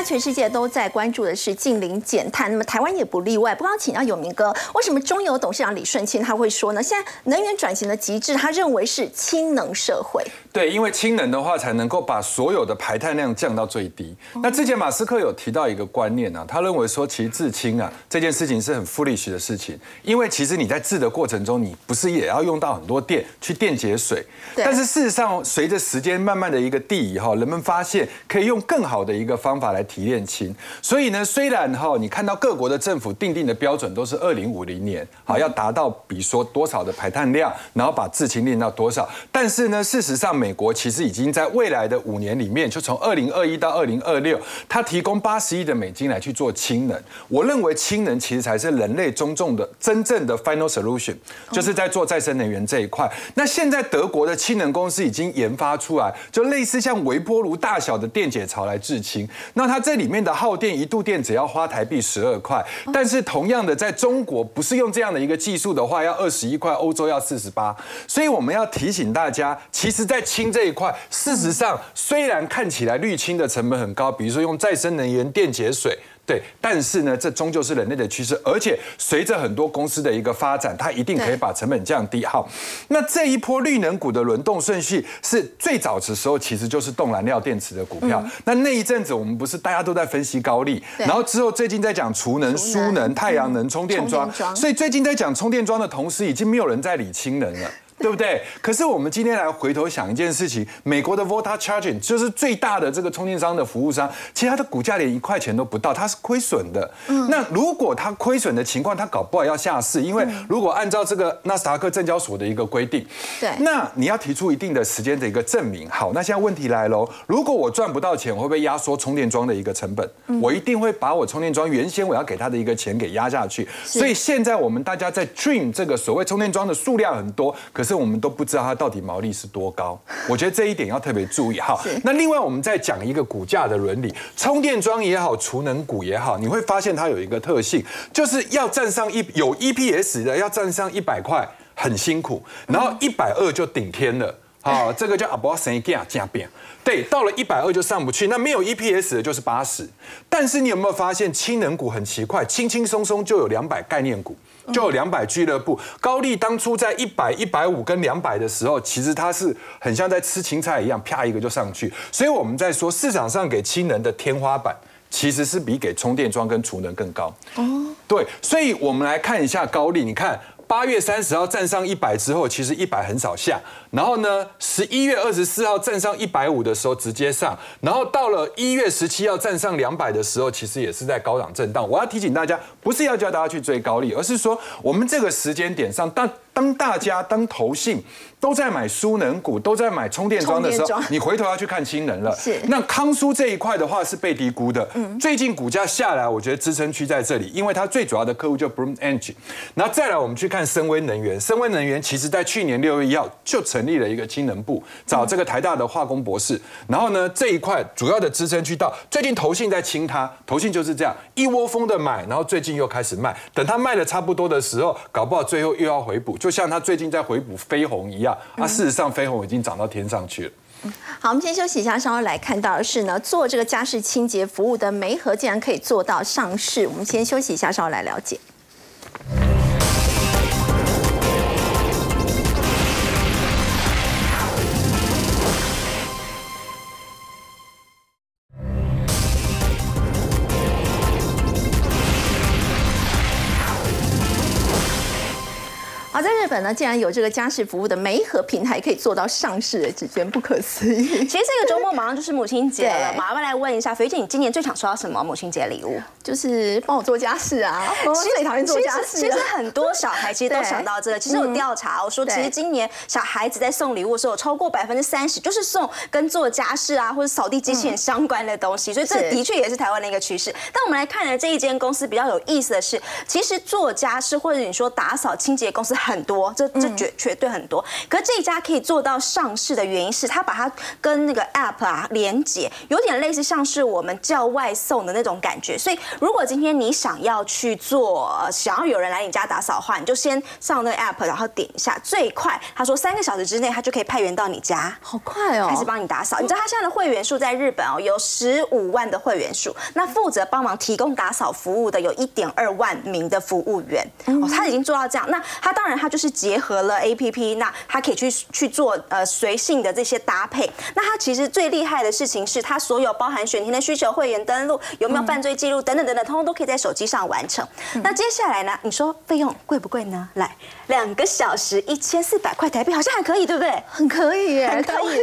全世界都在关注的是近零减碳，那么台湾也不例外。不刚请教永明哥，为什么中油董事长李顺清他会说呢？现在能源转型的极致，他认为是氢能社会。对，因为氢能的话，才能够把所有的排碳量降到最低。那之前马斯克有提到一个观念啊，他认为说，其实制氢啊这件事情是很 foolish 的事情，因为其实你在制的过程中，你不是也要用到很多电去电解水？但是事实上，随着时间慢慢的一个递移哈，人们发现可以用更好的一个方法来。提炼氢，所以呢，虽然哈，你看到各国的政府定定的标准都是二零五零年，好要达到，比如说多少的排碳量，然后把制氢炼到多少，但是呢，事实上，美国其实已经在未来的五年里面，就从二零二一到二零二六，它提供八十亿的美金来去做氢能。我认为氢能其实才是人类中重的真正的 final solution，就是在做再生能源这一块。那现在德国的氢能公司已经研发出来，就类似像微波炉大小的电解槽来制氢，那它。这里面的耗电一度电只要花台币十二块，但是同样的，在中国不是用这样的一个技术的话，要二十一块，欧洲要四十八。所以我们要提醒大家，其实，在氢这一块，事实上虽然看起来滤氢的成本很高，比如说用再生能源电解水。对，但是呢，这终究是人类的趋势，而且随着很多公司的一个发展，它一定可以把成本降低。好，那这一波绿能股的轮动顺序是最早的时候，其实就是动燃料电池的股票。那那一阵子我们不是大家都在分析高利，然后之后最近在讲储能、输能、太阳能、充电桩，所以最近在讲充电桩的同时，已经没有人在理氢能了。对不对？可是我们今天来回头想一件事情，美国的 Volta Charging 就是最大的这个充电商的服务商，其实它的股价连一块钱都不到，它是亏损的。嗯，那如果它亏损的情况，它搞不好要下市，因为如果按照这个纳斯达克证交所的一个规定，对，那你要提出一定的时间的一个证明。好，那现在问题来喽，如果我赚不到钱，我会不会压缩充电桩的一个成本？我一定会把我充电桩原先我要给他的一个钱给压下去。所以现在我们大家在 dream 这个所谓充电桩的数量很多，可是我们都不知道。它到底毛利是多高？我觉得这一点要特别注意哈。那另外我们再讲一个股价的伦理，充电桩也好，储能股也好，你会发现它有一个特性，就是要站上一有 EPS 的，要站上一百块很辛苦，然后一百二就顶天了。好，这个叫阿波神加加变。对，到了一百二就上不去，那没有 EPS 的就是八十。但是你有没有发现氢能股很奇怪，轻轻松松就有两百概念股。就有两百俱乐部，高丽当初在一百、一百五跟两百的时候，其实它是很像在吃青菜一样，啪一个就上去。所以我们在说市场上给氢能的天花板，其实是比给充电桩跟储能更高。哦，对，所以我们来看一下高丽，你看。八月三十号站上一百之后，其实一百很少下。然后呢，十一月二十四号站上一百五的时候直接上。然后到了一月十七号站上两百的时候，其实也是在高档震荡。我要提醒大家，不是要叫大家去追高利，而是说我们这个时间点上，当当大家当投信都在买输能股，都在买充电桩的时候，你回头要去看新能了。是。那康苏这一块的话是被低估的。嗯。最近股价下来，我觉得支撑区在这里，因为它最主要的客户就 Bloom Energy。然后再来，我们去看深威能源。深威能源其实在去年六月一号就成立了一个氢能部，找这个台大的化工博士。然后呢，这一块主要的支撑区到最近投信在清它，投信就是这样一窝蜂的买，然后最近又开始卖。等它卖的差不多的时候，搞不好最后又要回补。就像它最近在回补飞鸿一样，啊，事实上飞鸿已经涨到天上去了。好，我们先休息一下，稍后来看到的是呢，做这个家事清洁服务的梅和竟然可以做到上市。我们先休息一下，稍后来了解。日本呢，竟然有这个家事服务的媒合平台可以做到上市直不可思议。其实这个周末马上就是母亲节了，麻烦来问一下肥姐，你今年最想收到什么母亲节礼物？就是帮我做家事啊！我最讨厌做家事。其实很多小孩其实都想到这个。其实有调查，我说其实今年小孩子在送礼物的时候，超过百分之三十就是送跟做家事啊或者扫地机器人相关的东西，所以这的确也是台湾的一个趋势。但我们来看呢，这一间公司比较有意思的是，其实做家事或者你说打扫清洁公司。很多，这这绝绝对很多。可是这一家可以做到上市的原因是，他把它跟那个 App 啊连接，有点类似像是我们叫外送的那种感觉。所以，如果今天你想要去做，想要有人来你家打扫的话，你就先上那个 App，然后点一下，最快他说三个小时之内，他就可以派员到你家，好快哦，开始帮你打扫。你知道他现在的会员数在日本哦，有十五万的会员数，那负责帮忙提供打扫服务的有一点二万名的服务员哦，他已经做到这样。那他当然。他就是结合了 A P P，那它可以去去做呃随性的这些搭配。那它其实最厉害的事情是，它所有包含选题的需求、会员登录、有没有犯罪记录等等等等，通通都可以在手机上完成。那接下来呢？你说费用贵不贵呢？来，两个小时一千四百块台币，好像还可以，对不对？很可以耶，很可以。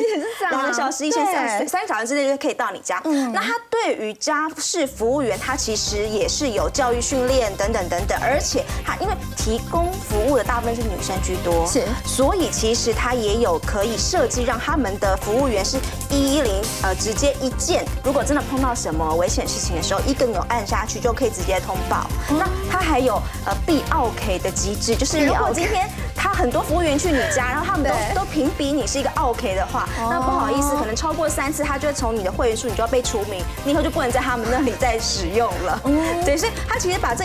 两个小时一千四，三个小时之内就可以到你家。那它对于家事服务员，它其实也是有教育训练等等等等，而且它因为提供服务的大部。分是女生居多，是，所以其实它也有可以设计让他们的服务员是一一零，呃，直接一键，如果真的碰到什么危险事情的时候，一个钮按下去就可以直接通报。那它还有呃 B O K 的机制，就是如果今天他很多服务员去你家，然后他们都都评比你是一个 OK 的话，那不好意思，可能超过三次，他就会从你的会员数，你就要被除名，你以后就不能在他们那里再使用了。对，所以他其实把这。